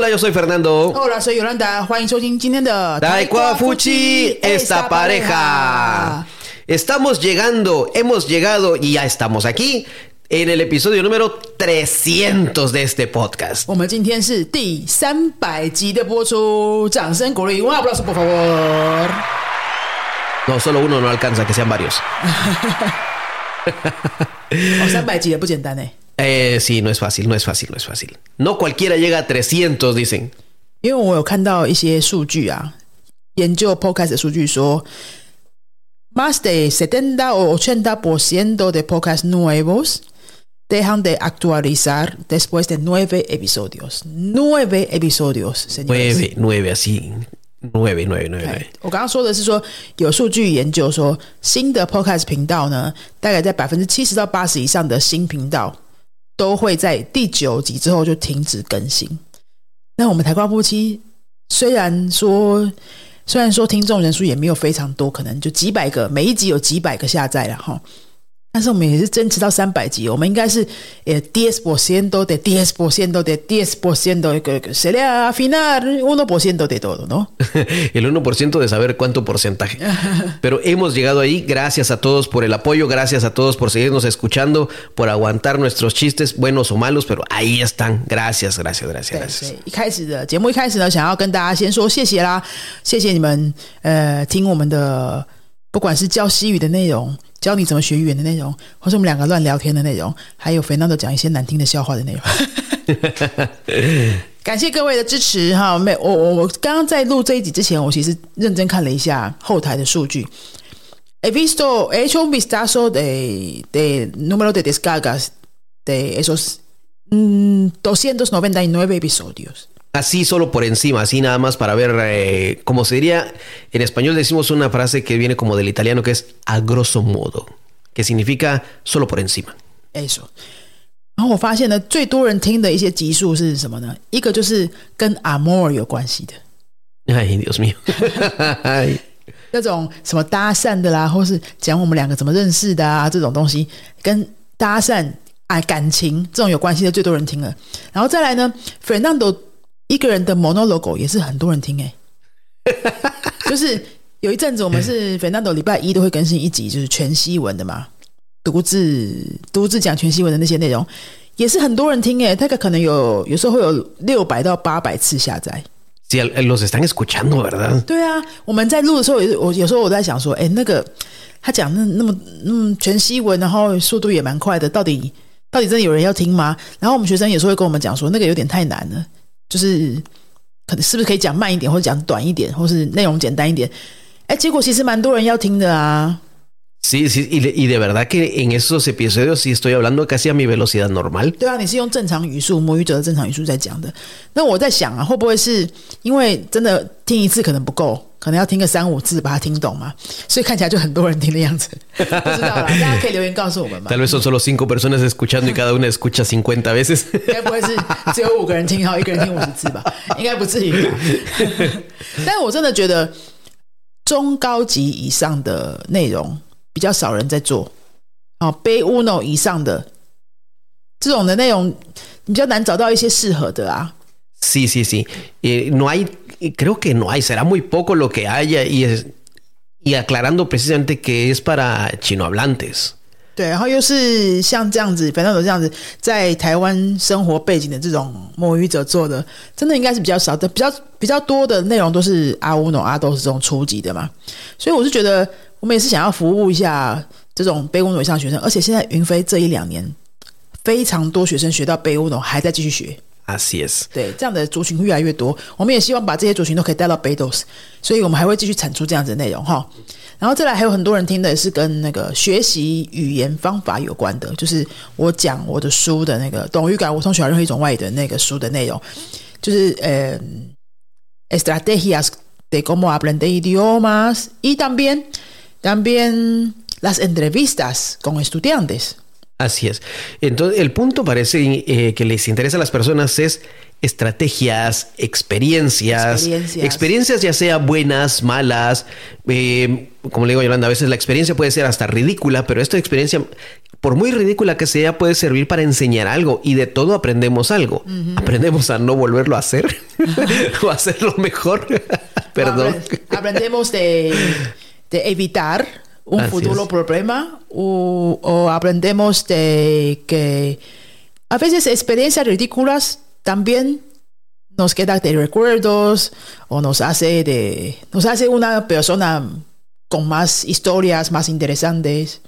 Hola, yo soy Fernando. Hola, soy 尤兰达，欢迎收听今天的 Taekwa Fuchi, esta pareja. Estamos llegando, hemos llegado y ya estamos aquí en el episodio número 300 de este podcast. 我们今天是第三百集的播出，掌声鼓励，un aplauso por favor。 No, solo uno no alcanza, que sean varios. 哦，三百集也不简单哎， Eh, sí, no es fácil, no es fácil, no es fácil. No cualquiera llega a 300, dicen. 因为我有看到一些数据啊，研究 podcast 的数据说，más de setenta o ochenta por ciento de podcast nuevos dejan de actualizar después de nueve episodios. Nueve episodios, señores. Nueve, nueve, así. Nueve, nueve, nueve, 哎 nueve. 我刚刚说的是说，有数据研究说，新的 Podcast 频道呢，大概在百分之七十到八十以上的新频道 都会在第九集之后就停止更新。那我们台瓜夫妻虽然说，虽然说听众人数也没有非常多，可能就几百个，每一集有几百个下载了哈。但是我们也是坚持到三百集，我们应该是呃 diez por ciento de diez por ciento de diez por ciento sería afinar uno por ciento de todo, ¿no? El 1% de saber cuánto porcentaje. Pero hemos llegado ahí. Gracias a todos por el apoyo. Gracias a todos por seguirnos escuchando, por aguantar nuestros chistes, buenos o malos. Pero ahí están. Gracias, gracias, gracias, 对， gracias. 所以一开始的节目一开始呢，想要跟大家先说谢谢啦，谢谢你们呃听我们的，不管是教西语的内容， 教你怎么学语言的内容，或是我们两个乱聊天的内容，还有肥娜都讲一些难听的笑话的内容。感谢各位的支持哈！没，我我我刚刚在录这一集之前，我其实认真看了一下后台的数据。He visto, he hecho un vistazo de, de número de descargas de esos mm, 299 episodios. Así solo por encima, así nada más para ver, eh, como se diría, en español decimos una frase que viene como del italiano que es a grosso modo, que significa solo por encima. Eso。然后我发现呢，最多人听的一些集数是什么呢？一个就是跟 amor 有关系的， Ay, Dios mío. Ay. 那种什么搭讪的啦，或是讲我们两个怎么认识的啊，这种东西跟搭讪啊感情这种有关系的最多人听了。然后再来呢，Fernando 一个人的 monologue 也是很多人听诶、就是有一阵子我们是 Fernando 礼拜一都会更新一集，就是全西文的嘛，独自独自讲全西文的那些内容，也是很多人听诶、大概可能有有时候会有六百到八百次下载。Sí, los están escuchando, ¿verdad? 对啊，我们在录的时候，我有时候我在想说，哎，那个他讲那那么那么全西文，然后速度也蛮快的，到底到底真的有人要听吗？然后我们学生有时候会跟我们讲说，那个有点太难了，就是可能是不是可以讲慢一点，或者讲短一点，或是内容简单一点？哎，结果其实蛮多人要听的啊。Sí, sí, y de, y de verdad que en esos episodios sí estoy hablando casi a mi velocidad normal. 对啊，你是用正常语速，母语者的正常语速在讲的。那我在想啊，会不会是因为真的听一次可能不够，可能要听个三五次把它听懂嘛？所以看起来就很多人听的样子。不知道啦，大家可以留言告诉我们嘛 Tal。vez son solo cinco personas escuchando y cada una escucha 50 veces. 应该不会是只有五个人听，然后一个人听五十次吧？应该不至于吧。但是我真的觉得中高级以上的内容比较少人在做。哦，背 uno 以上的这种的内容，你比较难找到一些适合的啊。Sí, sí, sí. Eh, no hay, creo que no hay, será muy poco lo que haya y, es, y aclarando precisamente que es para chinohablantes. 对，然后又是像这样子，反正有这样子在台湾生活背景的这种母语者做的，真的应该是比较少的，比较比较多的内容都是阿乌诺阿都是这种初级的嘛，所以我是觉得我们也是想要服务一下这种背乌诺以上学生，而且现在云飞这一两年非常多学生学到背乌诺还在继续学，Así es. 对，这样的族群会越来越多，我们也希望把这些族群都可以带到北斗，所以我们还会继续产出这样子的内容哈。然后再来，还有很多人听的也是跟那个学习语言方法有关的，就是我讲我的书的那个《懂语感，我从学任何一种外语》的那个书的内容，就是呃，estrategias de cómo aprender idiomas y también también las entrevistas con estudiantes。Así es. Entonces, el punto parece eh, que les interesa a las personas es estrategias, experiencias, Experiencias. experiencias ya sea buenas, malas, eh, como le digo a Yolanda, a veces la experiencia puede ser hasta ridícula, pero esta experiencia, por muy ridícula que sea, puede servir para enseñar algo y de todo aprendemos algo. Aprendemos a no volverlo a hacer o a hacerlo mejor. Perdón. Apre- Aprendemos de, de evitar un Así futuro es. problema o, o aprendemos de que a veces experiencias ridículas también nos queda de recuerdos o nos hace de nos hace una persona con más historias más interesantes.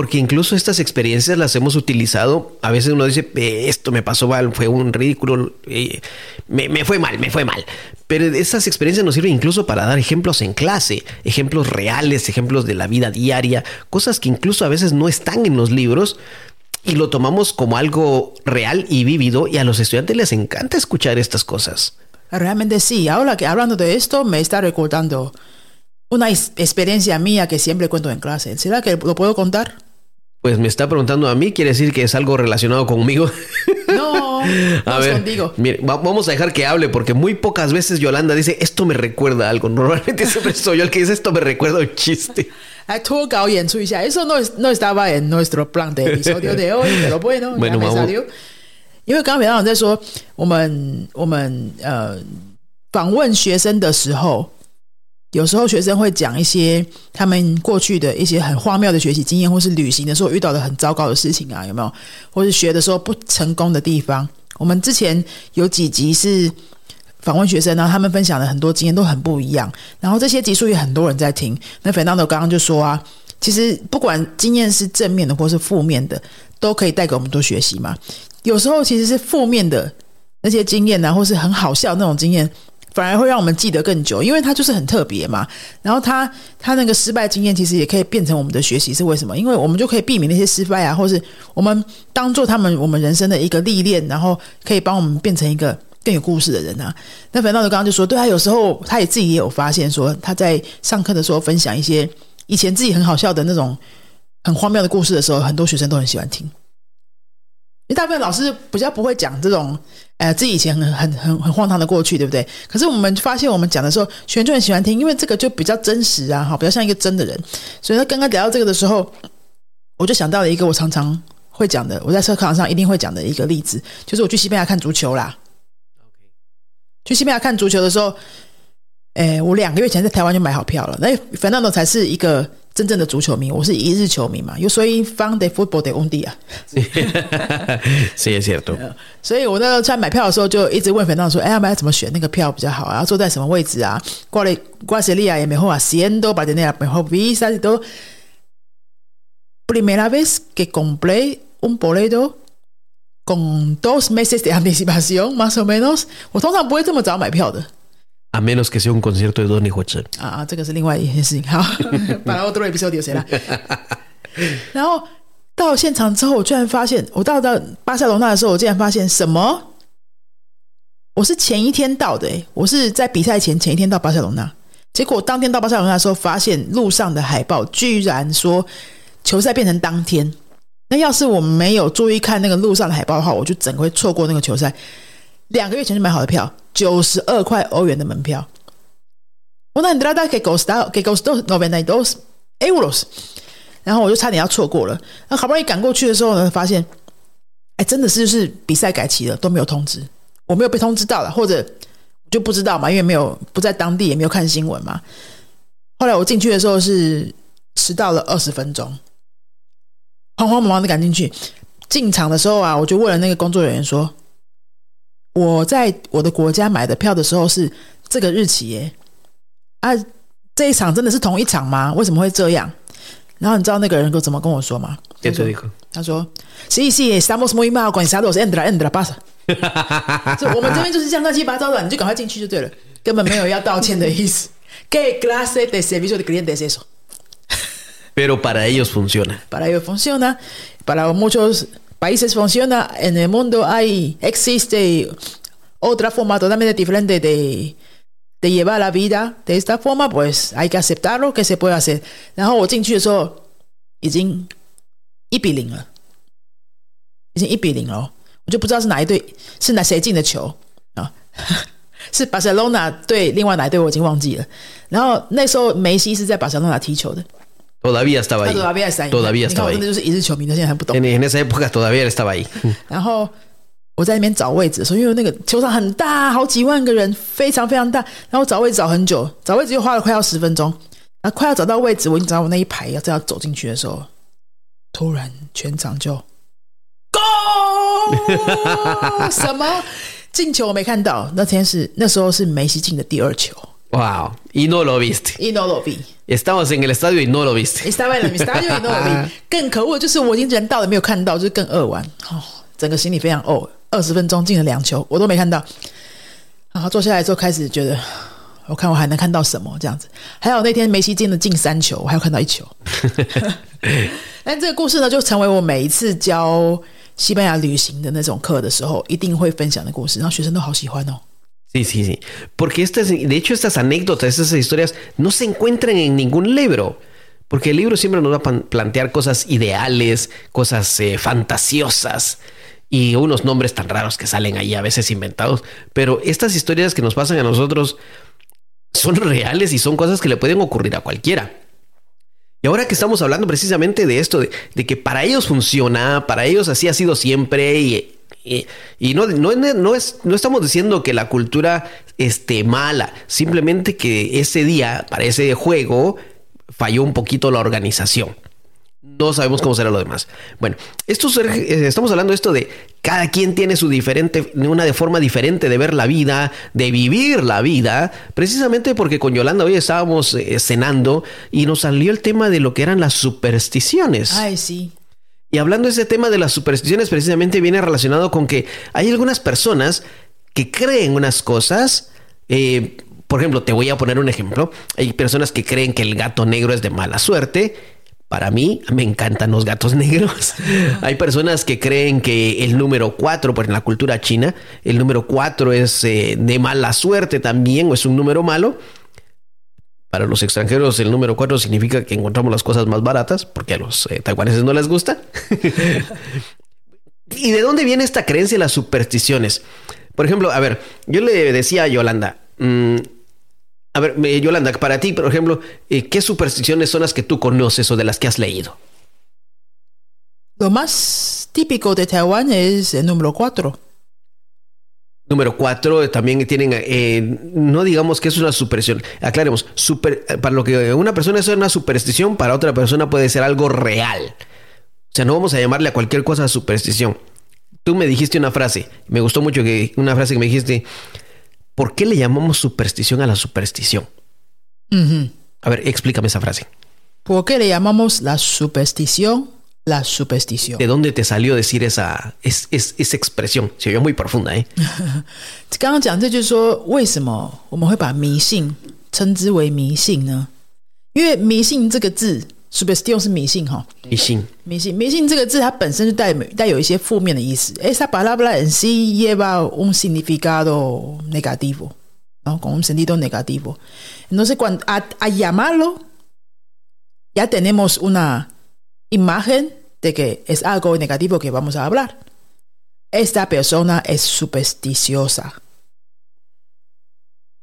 Porque incluso estas experiencias las hemos utilizado. A veces uno dice, "Eh, esto me pasó mal, fue un ridículo, eh, me, me fue mal, me fue mal. Pero esas experiencias nos sirven incluso para dar ejemplos en clase, ejemplos reales, ejemplos de la vida diaria, cosas que incluso a veces no están en los libros y lo tomamos como algo real y vívido y a los estudiantes les encanta escuchar estas cosas. Realmente sí. Ahora que hablando de esto, me está recordando una ex- experiencia mía que siempre cuento en clase. ¿Será que lo puedo contar? Pues me está preguntando a mí, quiere decir que es algo relacionado conmigo. No, no A es ver, contigo. mire, va- vamos a dejar que hable porque muy pocas veces Yolanda dice esto me recuerda a algo. Normalmente siempre soy yo el que dice esto me recuerda a un chiste. 来脱稿演出一下，eso no es- no estaba en nuestro plan de episodio de hoy, pero bueno, Bueno, ya me vamos. salió. 因为刚刚北长在说，我们我们呃访问学生的时候， 有时候学生会讲一些他们过去的一些很荒谬的学习经验，或是旅行的时候遇到的很糟糕的事情啊，有没有？或是学的时候不成功的地方。我们之前有几集是访问学生，然后他们分享的很多经验都很不一样，然后这些集数也很多人在听。那粉当头刚刚就说啊，其实不管经验是正面的或是负面的，都可以带给我们多学习嘛。有时候其实是负面的那些经验啊，或是很好笑那种经验，反而会让我们记得更久，因为它就是很特别嘛。然后它它那个失败经验，其实也可以变成我们的学习，是为什么？因为我们就可以避免那些失败啊，或是我们当做他们我们人生的一个历练，然后可以帮我们变成一个更有故事的人啊。那反倒的刚刚就说，对他，有时候他也自己也有发现说，他在上课的时候分享一些以前自己很好笑的那种很荒谬的故事的时候，很多学生都很喜欢听。因为大部分老师比较不会讲这种，呃，自己以前很很很很荒唐的过去，对不对？可是我们发现，我们讲的时候，学生就很喜欢听，因为这个就比较真实啊，哈，比较像一个真的人。所以他刚刚聊到这个的时候，我就想到了一个我常常会讲的，我在课堂上一定会讲的一个例子，就是我去西班牙看足球啦。去西班牙看足球的时候，诶，我两个月前在台湾就买好票了。那 Fernando 才是一个真正的足球迷，我是一日球迷嘛。有所以 fan de fútbol de un día。sí, es cierto. 所以我那个在买票的时候就一直问 Fernando 说：“哎，要买怎么选那个票比较好啊？要坐在什么位置啊？挂了挂谁利亚也没后啊，siendo para tener mejor vista y todo。Primera vez que compré un boleto con dos meses de anticipación, más o menos。我通常不会这么早买票的。A menos que sea un concierto de Donny Watson. 啊，这个是另外一件事情。好，para otro episodio 谁来？然后到现场之后，我居然发现，我到到巴塞罗那的时候，我竟然发现什么？我是前一天到的、欸，我是在比赛前前一天到巴塞罗那，结果当天到巴塞罗那的时候，发现路上的海报居然说球赛变成当天。那要是我没有注意看那个路上的海报的话，我就整个会错过那个球赛。两个月前就买好的票，九十二块欧元的门票。Una entrada que costó que costó noventa y dos euros，然后我就差点要错过了。那好不容易赶过去的时候呢，发现，哎，真的是就是比赛改期了，都没有通知，我没有被通知到了，或者我就不知道嘛，因为没有不在当地，也没有看新闻嘛。后来我进去的时候是迟到了二十分钟，慌慌忙忙的赶进去。进场的时候啊，我就问了那个工作人员说：“我在我的国家买的票的时候是这个日期耶，啊，这一场真的是同一场吗？为什么会这样？”然后你知道那个人跟怎么跟我说吗.他说：“Sí, sí, estamos muy mal organizados. Entra, entra, pasa。”就我们这边就是这样乱七八糟的，你就赶快进去就对了，根本没有要道歉的意思。¿Qué clase de servicio de cliente es eso? Pero para ellos funciona. Para ellos funciona, para muchos países funciona. En el mundo hay existe otra forma totalmente diferente de de llevar la vida de esta forma, pues hay que aceptarlo que se puede hacer. 然后我进去的时候已经一比零了。 已经一比零了，我就不知道是哪一队是哪谁进的球啊？是巴塞罗那对另外哪一队我已经忘记了。然后那时候梅西是在巴塞罗那踢球的。 Todavía estaba ahí. Todavía está ahí. Todavía estaba ahí. 真的就是一日球迷，他现在还不懂。En, en esa época todavía estaba ahí. 然后我在那边找位置的时候，因为那个球场很大，好几万个人，非常非常大。然后找位置找很久，找位置又花了快要十分钟。然后快要找到位置，我已经找到我那一排要正要走进去的时候，突然全场就 Go 什么进球我没看到。那天是那时候是梅西进的第二球 Wow. Y no lo viste.，E no lo vi。Estamos en el estadio y no lo viste. Estaba en el estadio y no lo vi。更可恶的就是我已经人到了没有看到，就是更扼腕哦，整个心里非常哦。二十分钟进了两球，我都没看到。然后坐下来之后开始觉得，我看我还能看到什么这样子。还有那天梅西进了进三球，我还有看到一球。但这个故事呢，就成为我每一次教西班牙旅行的那种课的时候，一定会分享的故事，然后学生都好喜欢哦。Sí, sí, sí. Porque estas, de hecho, estas anécdotas, estas historias no se encuentran en ningún libro. Porque el libro siempre nos va a plantear cosas ideales, cosas eh, fantasiosas y unos nombres tan raros que salen ahí a veces inventados. Pero estas historias que nos pasan a nosotros son reales y son cosas que le pueden ocurrir a cualquiera. Y ahora que estamos hablando precisamente de esto, de, de que para ellos funciona, para ellos así ha sido siempre y, y, no, no, es, no estamos diciendo que la cultura esté mala, simplemente que ese día, para ese juego, falló un poquito la organización. No sabemos cómo será lo demás. Bueno, esto eh, estamos hablando de esto de cada quien tiene su diferente, una de forma diferente de ver la vida, de vivir la vida, precisamente porque con Yolanda hoy estábamos eh, cenando y nos salió el tema de lo que eran las supersticiones. Ay, sí. Y hablando de ese tema de las supersticiones, precisamente viene relacionado con que hay algunas personas que creen unas cosas. eh, por ejemplo, te voy a poner un ejemplo. Hay personas que creen que el gato negro es de mala suerte. Para mí, me encantan los gatos negros. Hay personas que creen que el número 4, por en la cultura china, el número 4 es eh, de mala suerte también o es un número malo. Para los extranjeros, el número 4 significa que encontramos las cosas más baratas, porque a los eh, taiwaneses no les gusta. ¿Y de dónde viene esta creencia de las supersticiones? Por ejemplo, a ver, yo le decía a Yolanda, mm, a ver, Yolanda, para ti, por ejemplo, eh, ¿qué supersticiones son las que tú conoces o de las que has leído? Lo más típico de Taiwán es el número 4. Número cuatro, también tienen, eh, no digamos que es una superstición, aclaremos, super, para lo que una persona es una superstición, para otra persona puede ser algo real. O sea, no vamos a llamarle a cualquier cosa superstición. Tú me dijiste una frase, me gustó mucho que una frase que me dijiste, ¿por qué le llamamos superstición a la superstición? A ver, explícame esa frase. ¿Por qué le llamamos la superstición la superstición? ¿De dónde te salió decir esa, es, es- esa expresión? Se oyó muy profunda, ¿eh? 刚刚讲这就是说，为什么我们会把迷信称之为迷信呢？因为迷信这个字，superstition 是迷信哈，迷信。迷信迷信这个字它本身就带带有一些负面的意思。Esa palabra en sí lleva un significado negativo, ¿no? Con un sentido negativo. Entonces, cuando a, a llamarlo, ya tenemos una imagen de que es algo negativo que vamos a hablar. Esta persona es supersticiosa.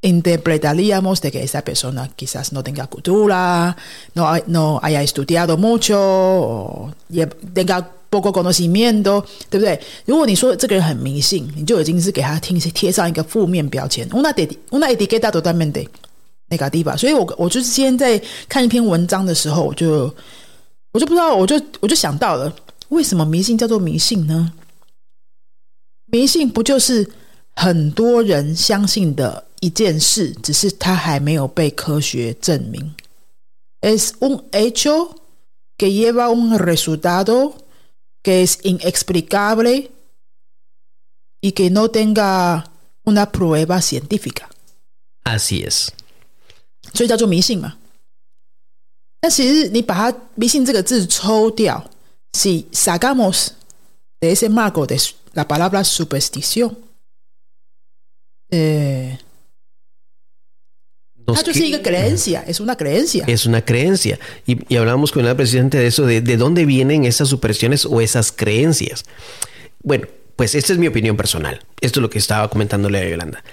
Interpretaríamos de que esa persona quizás no tenga cultura, no, hay- no haya estudiado mucho, o也 tenga poco conocimiento，对不对？如果你说这个人很迷信，你就已经是给他贴贴上一个负面标签。Una de una etiqueta totalmente negativa。所以我我就是今天在看一篇文章的时候，我就 我就不知道，我就我就想到了，为什么迷信叫做迷信呢？迷信不就是很多人相信的一件事，只是它还没有被科学证明。Es un hecho que lleva un resultado que es inexplicable y que no tenga una prueba científica，Así es. 所以叫做迷信嘛。但其实你把它“迷信”这个字抽掉，si sacamos de ese marco de la palabra superstición，呃， Nos 它就是一个 creencia，es una creencia。 Es una creencia. Y, y hablamos con el presidente de eso, de, de dónde vienen esas supersticiones o esas creencias. bueno, pues esta es mi opinión personal. Esto es lo que estaba comentándole a Yolanda.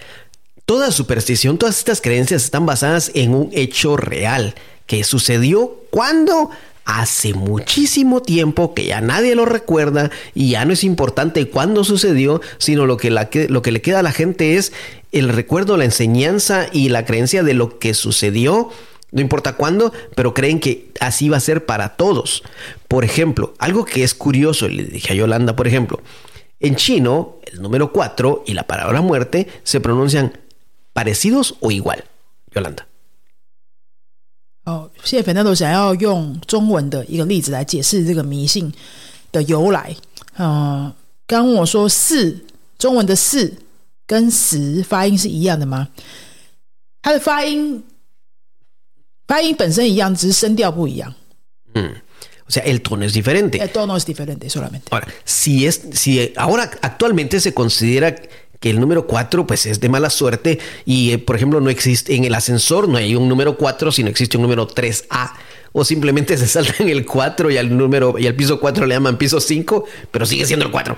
Toda superstición, todas estas creencias están basadas en un hecho real que sucedió cuando hace muchísimo tiempo que ya nadie lo recuerda y ya no es importante cuándo sucedió, sino lo que, lo que le queda a la gente es el recuerdo, la enseñanza y la creencia de lo que sucedió no importa cuándo, pero creen que así va a ser para todos. Por ejemplo, algo que es curioso, le dije a Yolanda, por ejemplo, en chino, el número 4 y la palabra muerte se pronuncian parecidos o igual. Yolanda. 哦，谢谢 Fernando 想要用中文的一个例子来解释这个迷信的由来。呃，刚问我说“四”中文的“四”跟“十”发音是一样的吗？它的发音发音本身一样，只是声调不一样。嗯。O sea, el tono es diferente. El tono es diferente solamente. Ahora, si es, si ahora actualmente se considera que el número 4 pues es de mala suerte y eh, por ejemplo no existe en el ascensor no hay un número 4 sino existe un número 3A o simplemente se salta en el 4 y al número y al piso 4 le llaman piso 5 pero sigue siendo el 4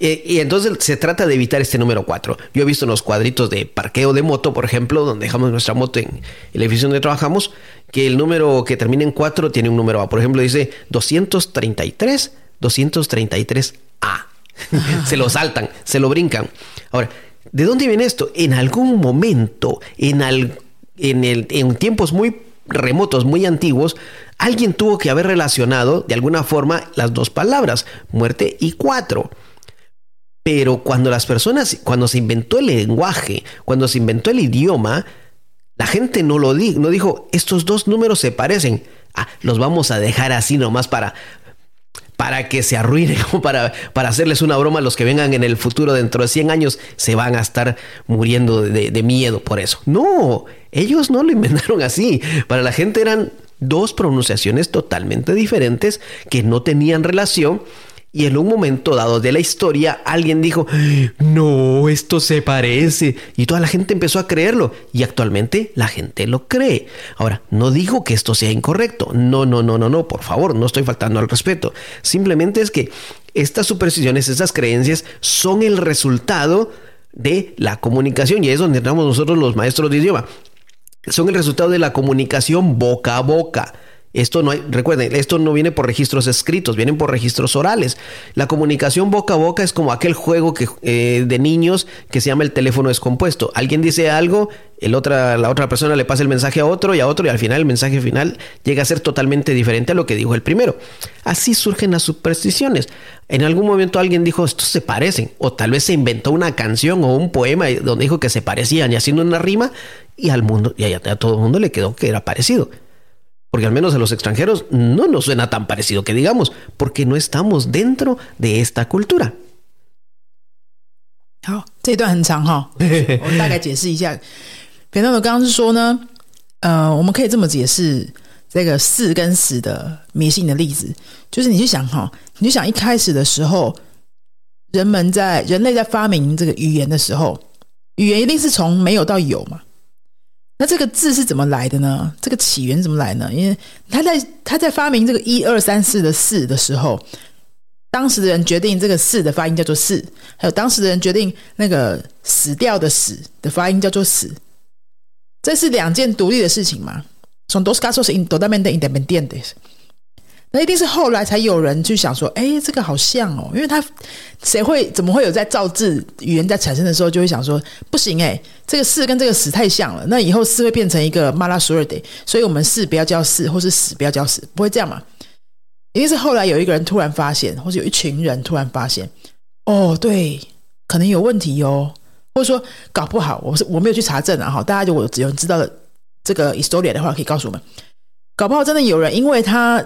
eh, y entonces se trata de evitar este número 4. Yo he visto en los cuadritos de parqueo de moto, por ejemplo, donde dejamos nuestra moto en el edificio donde trabajamos, que el número que termina en 4 tiene un número A. Por ejemplo, dice 233, 233A. se lo saltan, se lo brincan. Ahora, ¿de dónde viene esto? En algún momento, en, en, el, en tiempos muy remotos, muy antiguos, alguien tuvo que haber relacionado de alguna forma las dos palabras, muerte y cuatro. Pero cuando las personas, cuando se inventó el lenguaje, cuando se inventó el idioma, la gente no lo dijo, no dijo, estos dos números se parecen. Ah, los vamos a dejar así nomás para, para que se arruinen o para, para hacerles una broma los que vengan en el futuro dentro de 100 años se van a estar muriendo de, de miedo por eso. No, ellos no lo inventaron así. Para la gente eran dos pronunciaciones totalmente diferentes que no tenían relación y en un momento dado de la historia, alguien dijo, no, esto se parece. Y toda la gente empezó a creerlo. Y actualmente la gente lo cree. Ahora, no digo que esto sea incorrecto. No, no, no, no, no. Por favor, no estoy faltando al respeto. Simplemente es que estas supersticiones, estas creencias son el resultado de la comunicación. Y es donde entramos nosotros los maestros de idioma. Son el resultado de la comunicación boca a boca. Esto no hay, recuerden, esto no viene por registros escritos, vienen por registros orales. La comunicación boca a boca es como aquel juego que, eh, de niños que se llama el teléfono descompuesto. Alguien dice algo, el otra, la otra persona le pasa el mensaje a otro y a otro y al final el mensaje final llega a ser totalmente diferente a lo que dijo el primero. Así surgen las supersticiones. En algún momento alguien dijo, estos se parecen, o tal vez se inventó una canción o un poema donde dijo que se parecían y haciendo una rima y al mundo, y a, a todo el mundo le quedó que era parecido. Porque al menos a los extranjeros no nos suena tan parecido que digamos, porque no estamos dentro de esta cultura. 好，这段很长哈，我大概解释一下。别人刚刚是说呢，呃，我们可以这么解释这个四跟十的迷信的例子，就是你去想哈，你就想一开始的时候，人们在人类在发明这个语言的时候，语言一定是从没有到有嘛。那这个字是怎么来的呢？这个起源怎么来呢？因为他在他在发明这个一二三四的四的时候，当时的人决定这个四的发音叫做四，还有当时的人决定那个死掉的死的发音叫做死，这是两件独立的事情嘛从 dos casos totalmente independientes。那一定是后来才有人去想说，哎，这个好像哦，因为他谁会怎么会有在造字语言在产生的时候就会想说，不行哎，这个四跟这个死太像了，那以后四会变成一个马拉苏尔德，所以我们四不要叫四，或是死不要叫死，不会这样嘛？一定是后来有一个人突然发现，或者有一群人突然发现，哦，对，可能有问题哦，或者说搞不好，我是我没有去查证啊，哈，大家就我只有知道的这个 historia 的话，可以告诉我们，搞不好真的有人因为他。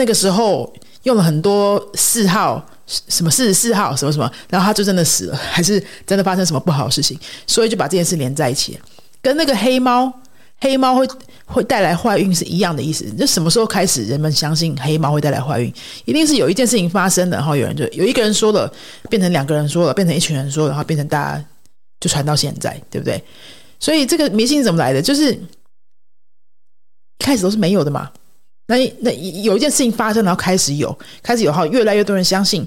那个时候用了很多四号，什么四十四号，什么什么，然后他就真的死了，还是真的发生什么不好的事情，所以就把这件事连在一起，跟那个黑猫，黑猫会会带来坏运是一样的意思。就什么时候开始人们相信黑猫会带来坏运？一定是有一件事情发生的，然后有人就有一个人说了，变成两个人说了，变成一群人说，然后变成大家就传到现在，对不对？所以这个迷信怎么来的？就是开始都是没有的嘛。那那有一件事情发生，然后开始有，开始有，哈，越来越多人相信，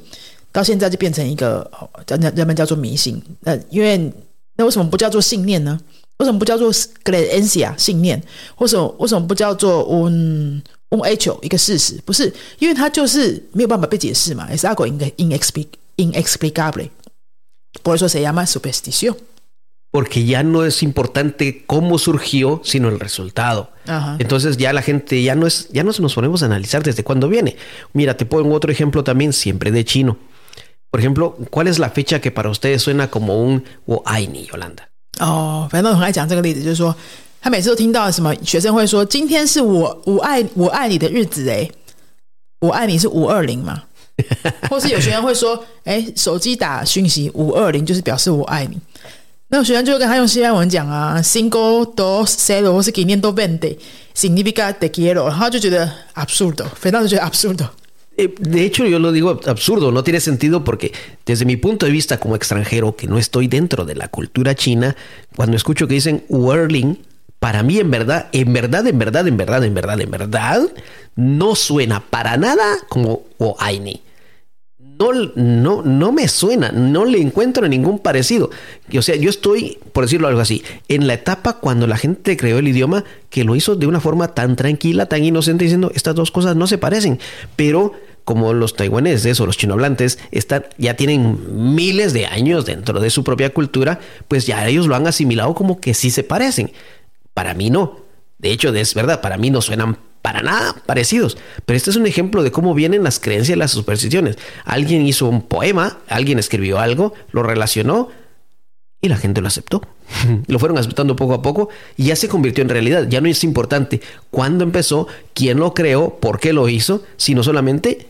到现在就变成一个叫人人们叫做迷信。那因为那为什么不叫做信念呢？为什么不叫做 creencia 信念？为什么为什么不叫做 un un hecho 一个事实？不是，因为它就是没有办法被解释嘛。Es algo inexplicable. Por eso se llama superstición. porque ya no es importante cómo surgió, sino el resultado. Entonces ya la gente ya no es, ya no nos ponemos a analizar desde cuándo viene. Mira, te pongo otro ejemplo también, siempre de chino. Por ejemplo, ¿cuál es la fecha que para ustedes suena como un Aini, Yolanda? 哦，反正很爱讲这个例子，就是说，他每次都听到什么学生会说：“今天是我我爱我爱你的日子。”哎，我爱你是五二零嘛？或是有学生会说：“哎，手机打讯息五二零就是表示我爱你。” 那有学生就会跟他用西班牙文讲啊，“single dos cero” 或是 “quinientos veinte significa te quiero”，然后就觉得 absurdo，非常就觉得 absurdo。De hecho, yo lo digo absurdo, no tiene sentido porque desde mi punto de vista como extranjero, que no estoy dentro de la cultura china, cuando escucho que dicen Whirling, para mí en verdad, en verdad, en verdad, en verdad, en verdad, en verdad, no suena para nada como Aini no, no, no me suena, no le encuentro ningún parecido. O sea, yo estoy, por decirlo algo así, en la etapa cuando la gente creó el idioma que lo hizo de una forma tan tranquila, tan inocente, diciendo estas dos cosas no se parecen. Pero como los taiwaneses o los chinohablantes están, ya tienen miles de años dentro de su propia cultura, pues ya ellos lo han asimilado como que sí se parecen. Para mí no. De hecho, es verdad, para mí no suenan para nada parecidos. Pero este es un ejemplo de cómo vienen las creencias y las supersticiones. Alguien hizo un poema, alguien escribió algo, lo relacionó y la gente lo aceptó. lo fueron aceptando poco a poco y ya se convirtió en realidad. Ya no es importante cuándo empezó, quién lo creó, por qué lo hizo, sino solamente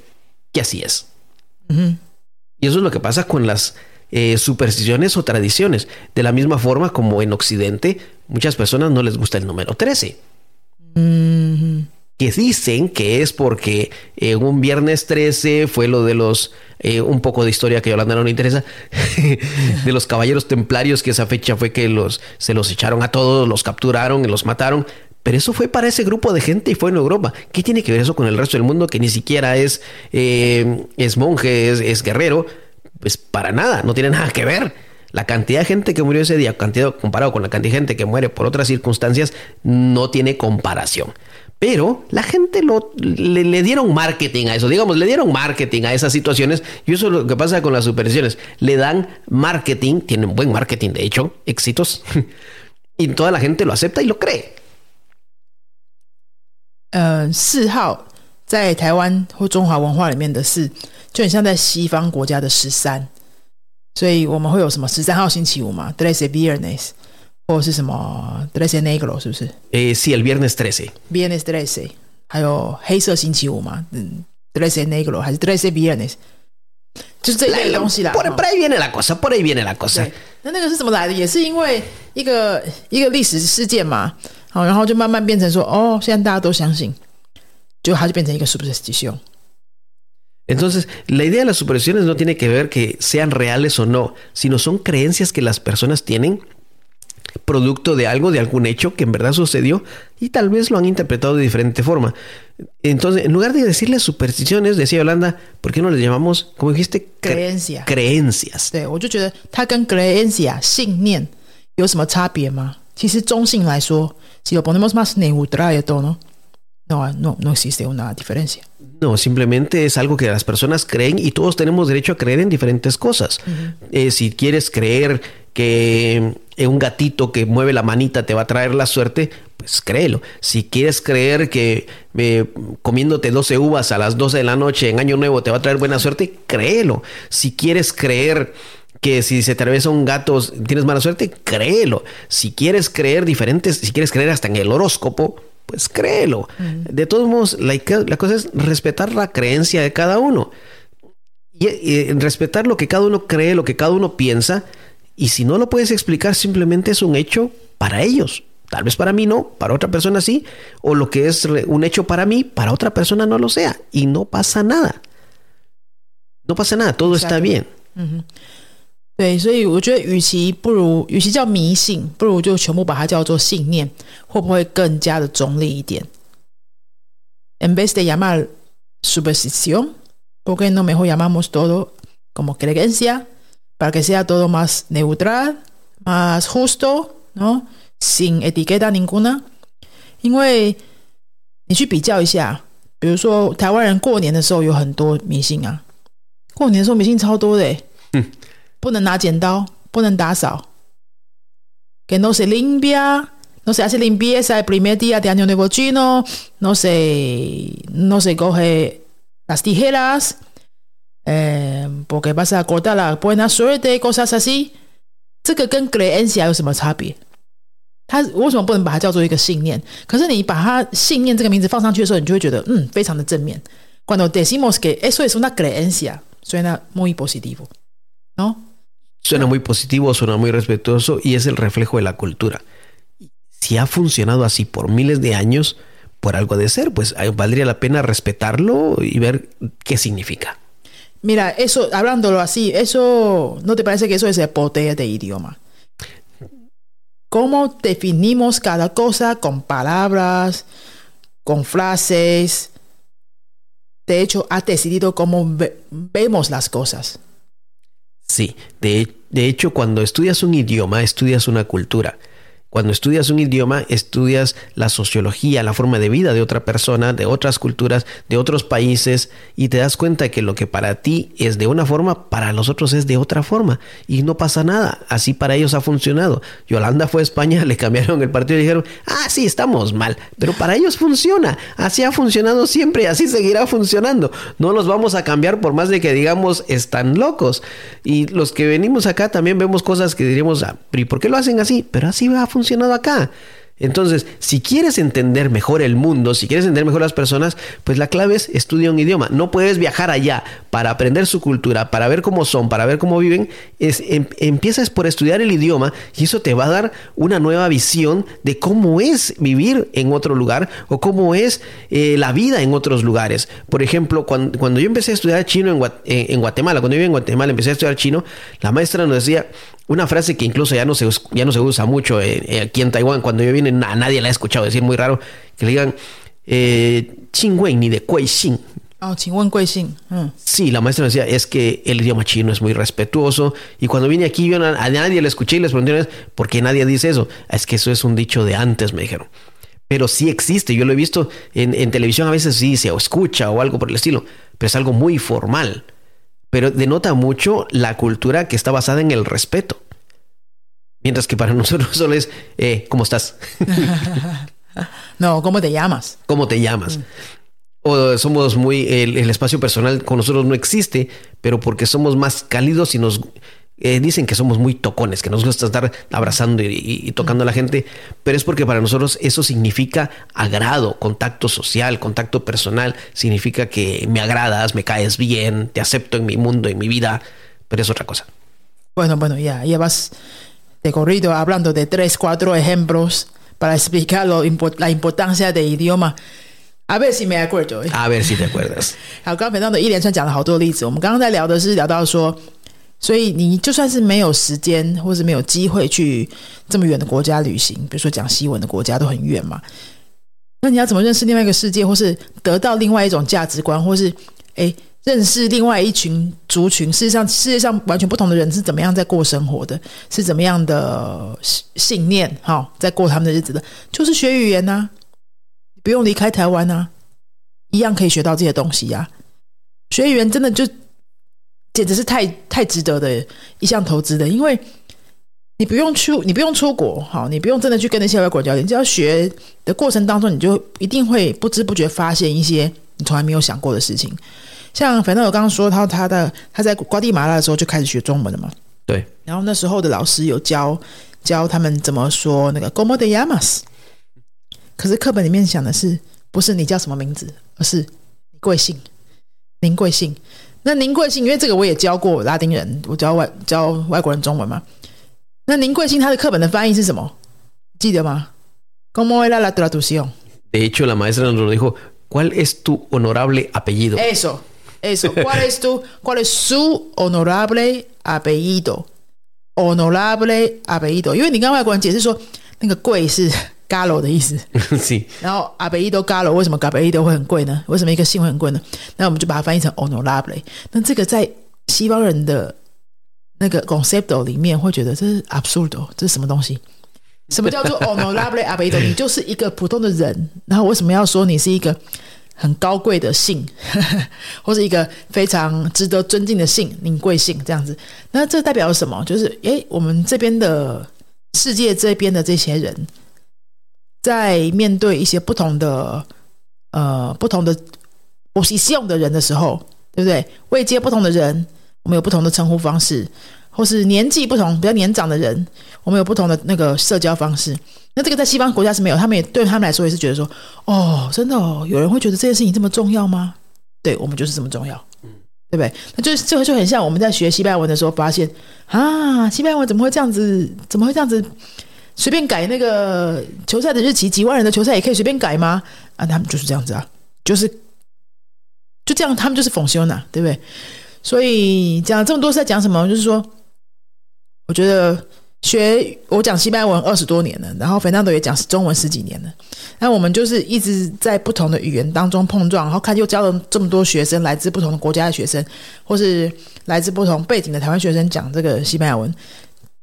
que así es. Y eso es lo que pasa con las eh, supersticiones o tradiciones. De la misma forma como en Occidente, muchas personas no les gusta el número 13 que dicen que es porque en un viernes 13 fue lo de los, eh, un poco de historia que a Yolanda no le interesa, de los caballeros templarios, que esa fecha fue que los, se los echaron a todos, los capturaron y los mataron. Pero eso fue para ese grupo de gente y fue en Europa. ¿Qué tiene que ver eso con el resto del mundo que ni siquiera es, eh, es monje, es, guerrero? Pues para nada, no tiene nada que ver. La cantidad de gente que murió ese día, comparado con la cantidad de gente que muere por otras circunstancias, no tiene comparación. Pero la gente lo, le, dieron marketing a eso, digamos, le dieron marketing a esas situaciones. Y eso es lo que pasa con las supersticiones. Le dan marketing, tienen buen marketing, de hecho, éxitos. y toda la gente lo acepta y lo cree. 呃，四号在台湾或中华文化里面的四，就很像在西方国家的十三，所以我们会有什么十三号星期五嘛 t h e r e s Viernes。 o 是什么 Trece Negro 是不是？诶，sí el viernes trece。Viernes trece，还有黑色星期五嘛？嗯，Trece Negro 还是 Trece Viernes？就是这类东西啦。Por por ahí viene la cosa, por ahí viene la cosa。那那个是怎么来的？也是因为一个一个历史事件嘛。好，然后就慢慢变成说，哦，现在大家都相信，就它就变成一个 superstición。Entonces, la idea de las supersticiones no tiene que ver que sean reales o no, sino son creencias que las personas tienen producto de algo, de algún hecho que en verdad sucedió y tal vez lo han interpretado de diferente forma. Entonces, en lugar de decirles supersticiones, decía Yolanda, ¿por qué no les llamamos, como dijiste, creencia? creencias. 对，我就觉得它跟 creencia 信念有什么差别吗？其实中性来说，si lo ponemos más neutral de todo, no, no, no existe una diferencia. No, simplemente es algo que las personas creen y todos tenemos derecho a creer en diferentes cosas. eh, si quieres creer que un gatito que mueve la manita te va a traer la suerte, pues créelo. Si quieres creer que eh, comiéndote 12 uvas a las 12 de la noche en Año Nuevo te va a traer buena suerte, créelo. Si quieres creer que si se te atraviesa un gato tienes mala suerte, créelo. Si quieres creer diferentes, si quieres creer hasta en el horóscopo, pues créelo. De todos modos, la, cosa es respetar la creencia de cada uno. Y, y respetar lo que cada uno cree, lo que cada uno piensa y si no lo puedes explicar, simplemente es un hecho para ellos. Tal vez para mí no, para otra persona sí. O lo que es un hecho para mí, para otra persona no lo sea. Y no pasa nada. No pasa nada, todo está bien. 对，所以我觉得，与其不如，与其叫迷信，不如就全部把它叫做信念，会不会更加的中立一点？En vez de llamar superstición, ¿por qué no mejor llamamos todo como creencia, para que sea todo más neutral, más justo, ¿no? Sin etiqueta ninguna. 因为你去比较一下，比如说台湾人过年的时候有很多迷信啊，过年的时候迷信超多的欸，不能拿剪刀，不能打扫，que no se limpia。No se hace limpieza el primer día de Año Nuevo Chino, no se, no se coge las tijeras, eh, porque vas a cortar la buena suerte, cosas así. 这个跟 creencia 有什么差别？它为什么不能把它叫做一个信念？可是你把它信念这个名字放上去的时候，你就会觉得嗯，非常的正面。Cuando decimos que eso es una creencia, suena muy positivo, ¿no? Suena muy positivo, suena muy respetuoso y es el reflejo de la cultura. Si ha funcionado así por miles de años, por algo de ser, pues valdría la pena respetarlo y ver qué significa. Mira, eso, hablándolo así, eso, ¿no te parece que eso es poder de idioma? ¿Cómo definimos cada cosa con palabras, con frases? De hecho, ha decidido cómo ve- vemos las cosas. Sí, de, de hecho, cuando estudias un idioma, estudias una cultura. Cuando estudias un idioma, estudias la sociología, la forma de vida de otra persona, de otras culturas, de otros países, y te das cuenta que lo que para ti es de una forma, para los otros es de otra forma. Y no pasa nada. Así para ellos ha funcionado. Yolanda fue a España, le cambiaron el partido y dijeron, ah, sí, estamos mal. Pero para ellos funciona. Así ha funcionado siempre y así seguirá funcionando. No los vamos a cambiar por más de que digamos están locos. Y los que venimos acá también vemos cosas que diríamos, ah, ¿y por qué lo hacen así? Pero así ha funcionado acá. Entonces, si quieres entender mejor el mundo, si quieres entender mejor las personas, pues la clave es estudia un idioma. No puedes viajar allá para aprender su cultura, para ver cómo son, para ver cómo viven. Es, em- empiezas por estudiar el idioma y eso te va a dar una nueva visión de cómo es vivir en otro lugar o cómo es eh, la vida en otros lugares. Por ejemplo, cuando, cuando yo empecé a estudiar chino en, en Guatemala, cuando yo vivía en Guatemala, empecé a estudiar chino, la maestra nos decía una frase que incluso ya no se, ya no se usa mucho eh, eh, aquí en Taiwán. Cuando yo vine, a nadie la he escuchado decir, muy raro, que le digan, eh, Qingwen ni de Kueixin. Oh, ah, Qingwen Kueixin. Mm. Sí, la maestra me decía, es que el idioma chino es muy respetuoso. Y cuando vine aquí, yo a, nadie le escuché y les pregunté, ¿por qué nadie dice eso? Ah, es que eso es un dicho de antes, me dijeron. Pero sí existe, yo lo he visto en, en televisión a veces sí se escucha o algo por el estilo, pero es algo muy formal. Pero denota mucho la cultura que está basada en el respeto. Mientras que para nosotros solo es, eh, ¿cómo estás? no, ¿cómo te llamas? ¿Cómo te llamas? O somos muy, el, el espacio personal con nosotros no existe, pero porque somos más cálidos y nos eh, dicen que somos muy tocones, que nos gusta estar abrazando y, y- y tocando a la gente, pero es porque para nosotros eso significa agrado, contacto social, contacto personal, significa que me agradas, me caes bien, te acepto en mi mundo, en mi vida, pero es otra cosa. Bueno, bueno, ya, ya vas de corrido hablando de tres, cuatro ejemplos para explicar lo impo- la importancia del idioma. A ver si me acuerdo. ¿eh? A ver si te acuerdas. 好，刚刚讲到的一连串讲了好多例子。我们刚刚在聊的是聊到说， 所以你就算是没有时间，或是没有机会去这么远的国家旅行，比如说讲西文的国家都很远嘛，那你要怎么认识另外一个世界，或是得到另外一种价值观，或是诶认识另外一群族群？事实上，世界上完全不同的人是怎么样在过生活的，是怎么样的信信念哈、在过他们的日子的，就是学语言呐、不用离开台湾呐、一样可以学到这些东西呀、学语言真的就简直是太太值得的一项投资的，因为你不用出，你不用出国，好，你不用真的去跟那些外国人交流，你只要学的过程当中，你就一定会不知不觉发现一些你从来没有想过的事情。像反正我刚刚说他他的他在瓜地马拉的时候就开始学中文了嘛，对，然后那时候的老师有教教他们怎么说那个 “como de llamas”，可是课本里面讲的是不是你叫什么名字，而是你贵姓，您贵姓。那您贵姓，因为这个我也教过拉丁人，我教外教外国人中文嘛。那您贵姓，他的课本的翻译是什么？记得吗？¿Cómo era la traducción？De hecho, la maestra nos dijo, ¿cuál es tu honorable apellido? Eso, eso. ¿Cuál es tu, cuál es su honorable apellido? Honorable apellido，因为你跟外国人解释说，那个贵是 galo 的意思. 然后 apellido galo 为什么 apellido 会很贵呢？为什么一个姓会很贵呢？那我们就把它翻译成 honorable。那这个在西方人的那个 concept 里面会觉得这是 absurd，这是什么东西？什么叫做 honorable abedo？你就是一个普通的人，然后为什么要说你是一个很高贵的姓，或是一个非常值得尊敬的姓，名贵姓这样子？那这代表什么？就是诶，我们这边的世界这边的这些人，在面对一些不同的呃不同的我希望的人的时候，对不对？未接不同的人，我们有不同的称呼方式。或是年纪不同、比较年长的人，我们有不同的那个社交方式。那这个在西方国家是没有，他们也对他们来说也是觉得说，哦，真的哦，有人会觉得这件事情这么重要吗？对我们就是这么重要，嗯，对不对？那就是这个就很像我们在学西班牙文的时候，发现啊，西班牙文怎么会这样子？怎么会这样子？随便改那个球赛的日期，几万人的球赛也可以随便改吗？啊，他们就是这样子啊，就是就这样，他们就是讽修呢，对不对？所以讲这么多是在讲什么？就是说。我觉得学我讲西班牙文二十多年了，然后费南多也讲中文十几年了。那我们就是一直在不同的语言当中碰撞，然后看又教了这么多学生，来自不同的国家的学生，或是来自不同背景的台湾学生讲这个西班牙文，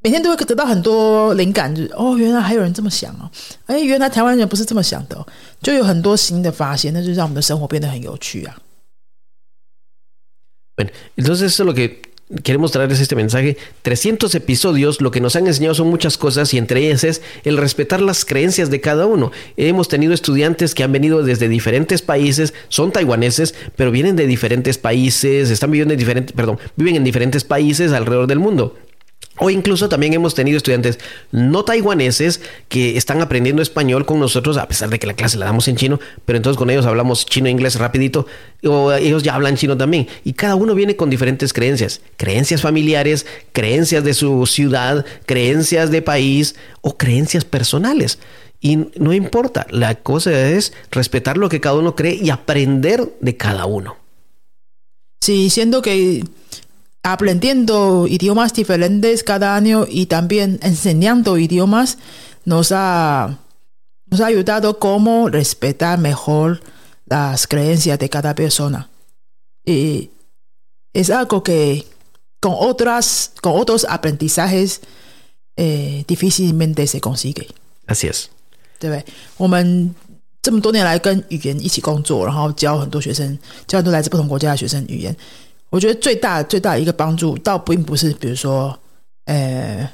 每天都会得到很多灵感，就是哦，原来还有人这么想哦，哎，原来台湾人不是这么想的，就有很多新的发现，那就让我们的生活变得很有趣啊。Bueno, entonces eso lo que queremos traerles este mensaje. 300 episodios, lo que nos han enseñado son muchas cosas y entre ellas es el respetar las creencias de cada uno. Hemos tenido estudiantes que han venido desde diferentes países, son taiwaneses, pero vienen de diferentes países, están viviendo en diferentes, perdón, viven en diferentes países alrededor del mundo. O incluso también hemos tenido estudiantes no taiwaneses que están aprendiendo español con nosotros, a pesar de que la clase la damos en chino, pero entonces con ellos hablamos chino e inglés rapidito, o ellos ya hablan chino también. Y cada uno viene con diferentes creencias, creencias familiares, creencias de su ciudad, creencias de país o creencias personales. Y no importa, la cosa es respetar lo que cada uno cree y aprender de cada uno. Sí, siendo que aprendiendo idiomas diferentes cada año y también enseñando idiomas nos ha, nos ha ayudado cómo respetar mejor las creencias de cada persona. Y es algo que con, otras, con otros aprendizajes eh, difícilmente se consigue. Así es. 对不对？我们这么多年来跟语言一起工作，然后教很多学生，教很多来自不同国家的学生语言。 我觉得最大最大的一个帮助，倒并不是比如说，呃，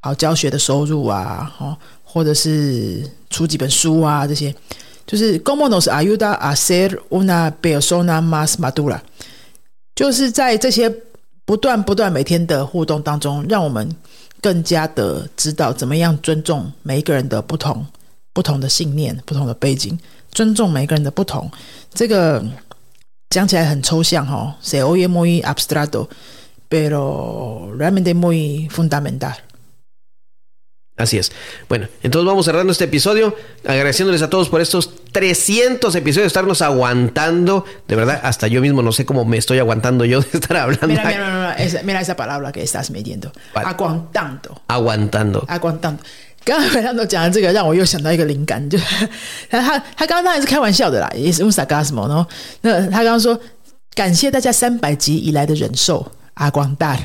好教学的收入啊，哦，或者是出几本书啊这些，就是 “como nos ayuda a ser una persona más madura”，就是在这些不断不断每天的互动当中，让我们更加的知道怎么样尊重每一个人的不同、不同的信念、不同的背景，尊重每个人的不同，这个。讲起来很抽象哈，se oye muy abstracto, pero realmente muy fundamental. Así es. Bueno, entonces vamos cerrando este episodio, agradeciéndoles a todos por estos 300 episodios, estarnos aguantando. De verdad, hasta yo mismo no sé cómo me estoy aguantando yo de estar hablando. Mira, mira, mira, esa, mira esa palabra que estás midiendo. Aguantando. Aguantando. Aguantando. 刚刚回到讲的这个，让我又想到一个灵感，就 他他他刚刚当然是开玩笑的啦，也是用 sarcasm 然后那他刚刚说感谢大家三百集以来的忍受，阿光大。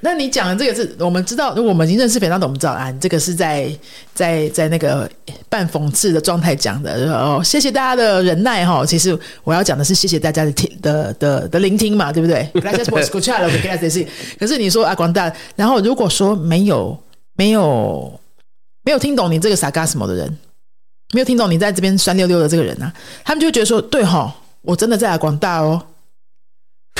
那你讲的这个是我们知道，如果我们已经认识非常懂，我们知道啊，这个是在在在那个半讽刺的状态讲的哦。谢谢大家的忍耐哈，其实我要讲的是谢谢大家的听的的的聆听嘛，对不对？可是你说阿光大，然后如果说没有。没有没有听懂你这个 sarcasm 的人，没有听懂你在这边酸溜溜的这个人啊，他们就会觉得说：对哈，我真的在阿广大哦，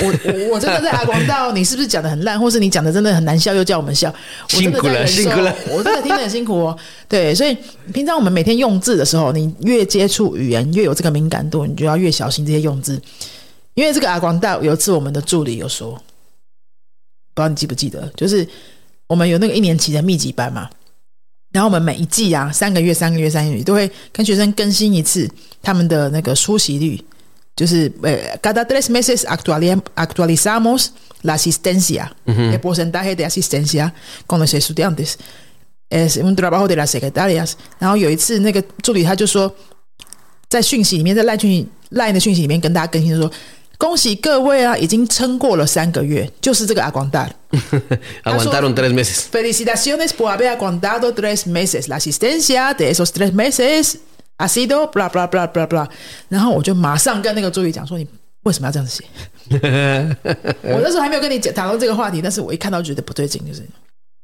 我我我真的在阿广大哦，你是不是讲的很烂，或是你讲的真的很难笑，又叫我们笑？辛苦了，辛苦了，我真的听得很辛苦哦。对，所以平常我们每天用字的时候，你越接触语言，越有这个敏感度，你就要越小心这些用字。因为这个阿广大有一次我们的助理有说，不知道你记不记得，就是。我们有那个一年期的密集班嘛，然后我们每一季啊，三个月、三个月、三个月都会跟学生更新一次他们的那个出席率，就是呃，cada tres meses actualizamos la asistencia, el porcentaje de asistencia con los estudiantes es un trabajo de las secretarias。然后有一次那个助理他就说，在讯息里面，在赖讯赖的讯息里面跟大家更新说。恭喜各位啊，已经撑过了三个月，就是这个阿广大。Aguantaron tres meses. Felicitaciones por haber aguantado tres meses. La asistencia de esos tres meses ha sido bla bla bla bla bla。然后我就马上跟那个助理讲说：“你为什么要这样子写？” 我那时候还没有跟你讲讨论这个话题，但是我一看到觉得不对劲，就是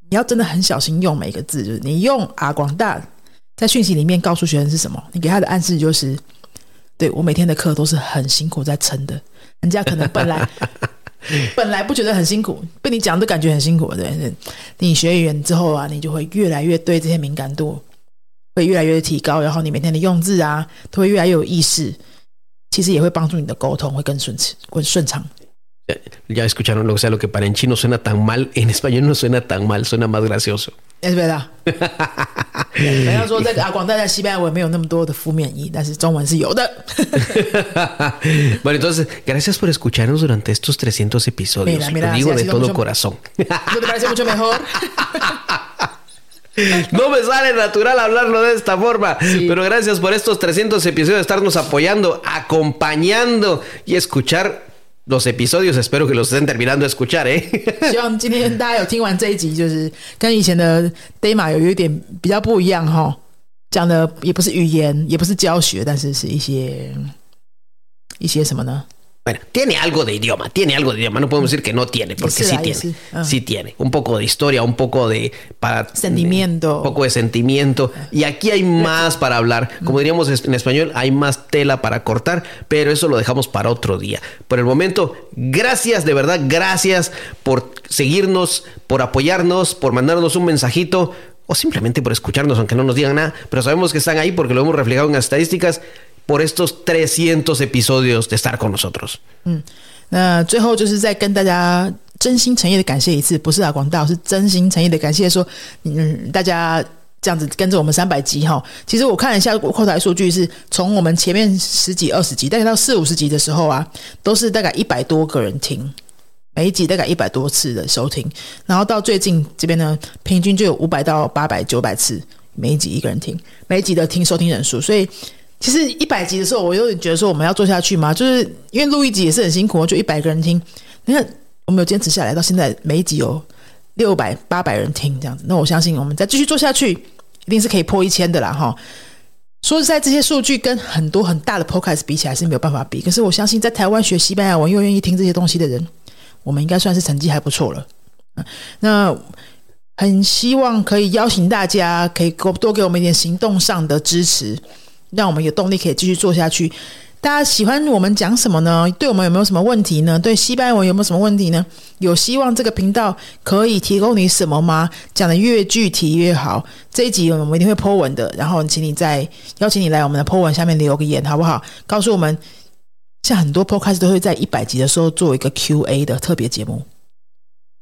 你要真的很小心用每个字，就是你用阿广大在讯息里面告诉学生是什么，你给他的暗示就是：对我每天的课都是很辛苦在撑的，人家可能本来。本来不觉得很辛苦，被你讲都感觉很辛苦，对对？你学语言之后啊，你就会越来越对这些敏感度会越来越提高，然后你每天的用字啊，都会越来越有意识。其实也会帮助你的沟通会更顺更顺畅。Ya escucharon, o sea, lo que para en chino suena tan mal, en español no suena tan mal, suena más gracioso. 哎，对啦。人家说这个啊，广大在西班牙文没有那么多的负面意，但是中文是有的。 bueno, entonces, gracias por escucharnos durante estos 300 episodios. Mira, mira, Lo digo sí, ha de sido todo mucho- corazón. ¿No te parece mucho mejor? No me sale natural hablarlo de esta forma, pero gracias por estos 300 episodios, estarnos apoyando, acompañando y escuchar 希望今天大家有听完这一集，就是跟以前的 Dayma 有有一点比较不一样哈。讲的也不是语言，也不是教学，但是是一些一些什么呢？Bueno, tiene algo de idioma, tiene algo de idioma. No podemos decir que no tiene, porque Sí, tiene. sí. Ah. Sí tiene. Un poco de historia, un poco de. Para, Sentimiento. Un poco de sentimiento. Y aquí hay más para hablar. Como diríamos en español, hay más tela para cortar, pero eso lo dejamos para otro día. Por el momento, gracias, de verdad, gracias por seguirnos, por apoyarnos, por mandarnos un mensajito o simplemente por escucharnos, aunque no nos digan nada, pero sabemos que están ahí porque lo hemos reflejado en las estadísticas por estos 300 episodios de estar con nosotros. 那最后就是再跟大家真心诚意的感谢一次，不是啊广大，是真心诚意的感谢说，嗯，大家这样子跟着我们三百集哈。其实我看了一下后台数据，是从我们前面十几、二十集，大概到四五十集的时候啊，都是大概一百多个人听。每一集大概一百多次的收听，然后到最近这边呢，平均就有五百到八百、九百次，每一集一个人听，每一集的听收听人数，所以其实一百集的时候，我有点觉得说我们要做下去吗？就是因为录一集也是很辛苦，就一百个人听，你看我们有坚持下来，到现在每一集有六百、八百人听这样子，那我相信我们再继续做下去，一定是可以破一千的啦哈。说实在，这些数据跟很多很大的 podcast 比起来是没有办法比，可是我相信在台湾学西班牙文又愿意听这些东西的人，我们应该算是成绩还不错了。那很希望可以邀请大家，可以多多给我们一点行动上的支持，让我们有动力可以继续做下去。大家喜欢我们讲什么呢？对我们有没有什么问题呢？对西班牙文有没有什么问题呢？有希望这个频道可以提供你什么吗？讲的越具体越好。这一集我们一定会 po 文的，然后请你在邀请你来我们的 po 文下面留个言，好不好？告诉我们，像很多 podcast 都会在一百集的时候做一个 Q&A 的特别节目。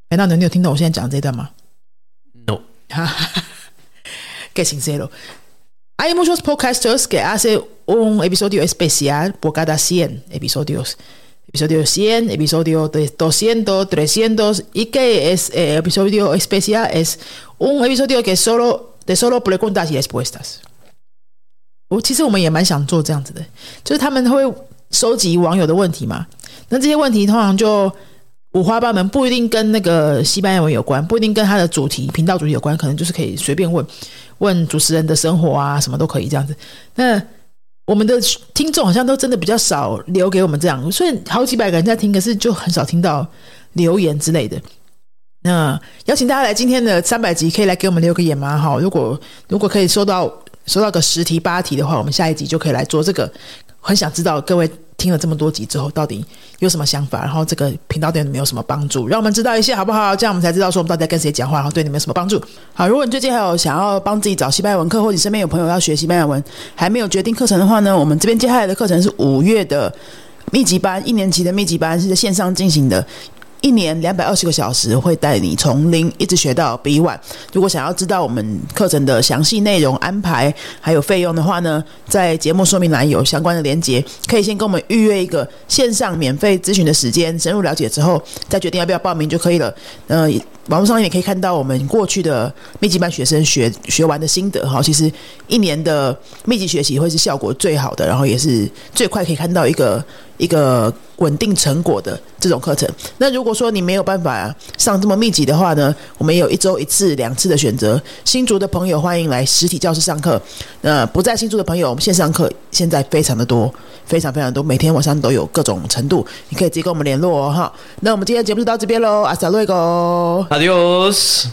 难道你有听懂我现在讲这段吗？No. Qué sincero. Hay muchos podcasters que hacen un episodio especial por cada 100 episodios. Episodio 100, episodio de 200, 300. ¿Y qué es eh, episodio especial? Es un episodio que solo, de solo preguntas y respuestas. 我其实我们也蛮想做这样子的，就是他们会收集网友的问题嘛，那这些问题通常就五花八门，不一定跟那个西班牙文有关，不一定跟他的主题频道主题有关，可能就是可以随便问 问主持人的生活啊，什么都可以这样子。那我们的听众好像都真的比较少留给我们这样，虽然好几百个人在听，可是就很少听到留言之类的。那邀请大家来今天的三百集，可以来给我们留个言吗？哈，如果如果可以收到收到个十题八题的话，我们下一集就可以来做这个。很想知道各位听了这么多集之后，到底有什么想法，然后这个频道对你们有什么帮助，让我们知道一下好不好？这样我们才知道说我们到底在跟谁讲话，然后对你们有什么帮助。好，如果你最近还有想要帮自己找西班牙文课，或者你身边有朋友要学西班牙文，还没有决定课程的话呢，我们这边接下来的课程是五月的密集班，一年级的密集班是在线上进行的。一年两百二十个小时，会带你从零一直学到 B one。如果想要知道我们课程的详细内容、安排还有费用的话呢，在节目说明栏有相关的连接，可以先跟我们预约一个线上免费咨询的时间，深入了解之后再决定要不要报名就可以了。呃，网络上也可以看到我们过去的密集班学生学学完的心得哈。其实一年的密集学习会是效果最好的，然后也是最快可以看到一个一个稳定成果的这种课程。那如果说你没有办法上这么密集的话呢，我们有一周一次、两次的选择。新竹的朋友欢迎来实体教室上课，那不在新竹的朋友，我们线上课现在非常的多，非常非常多，每天晚上都有各种程度，你可以直接跟我们联络哦哈。那我们今天节目就到这边喽，阿萨瑞哥，Adios。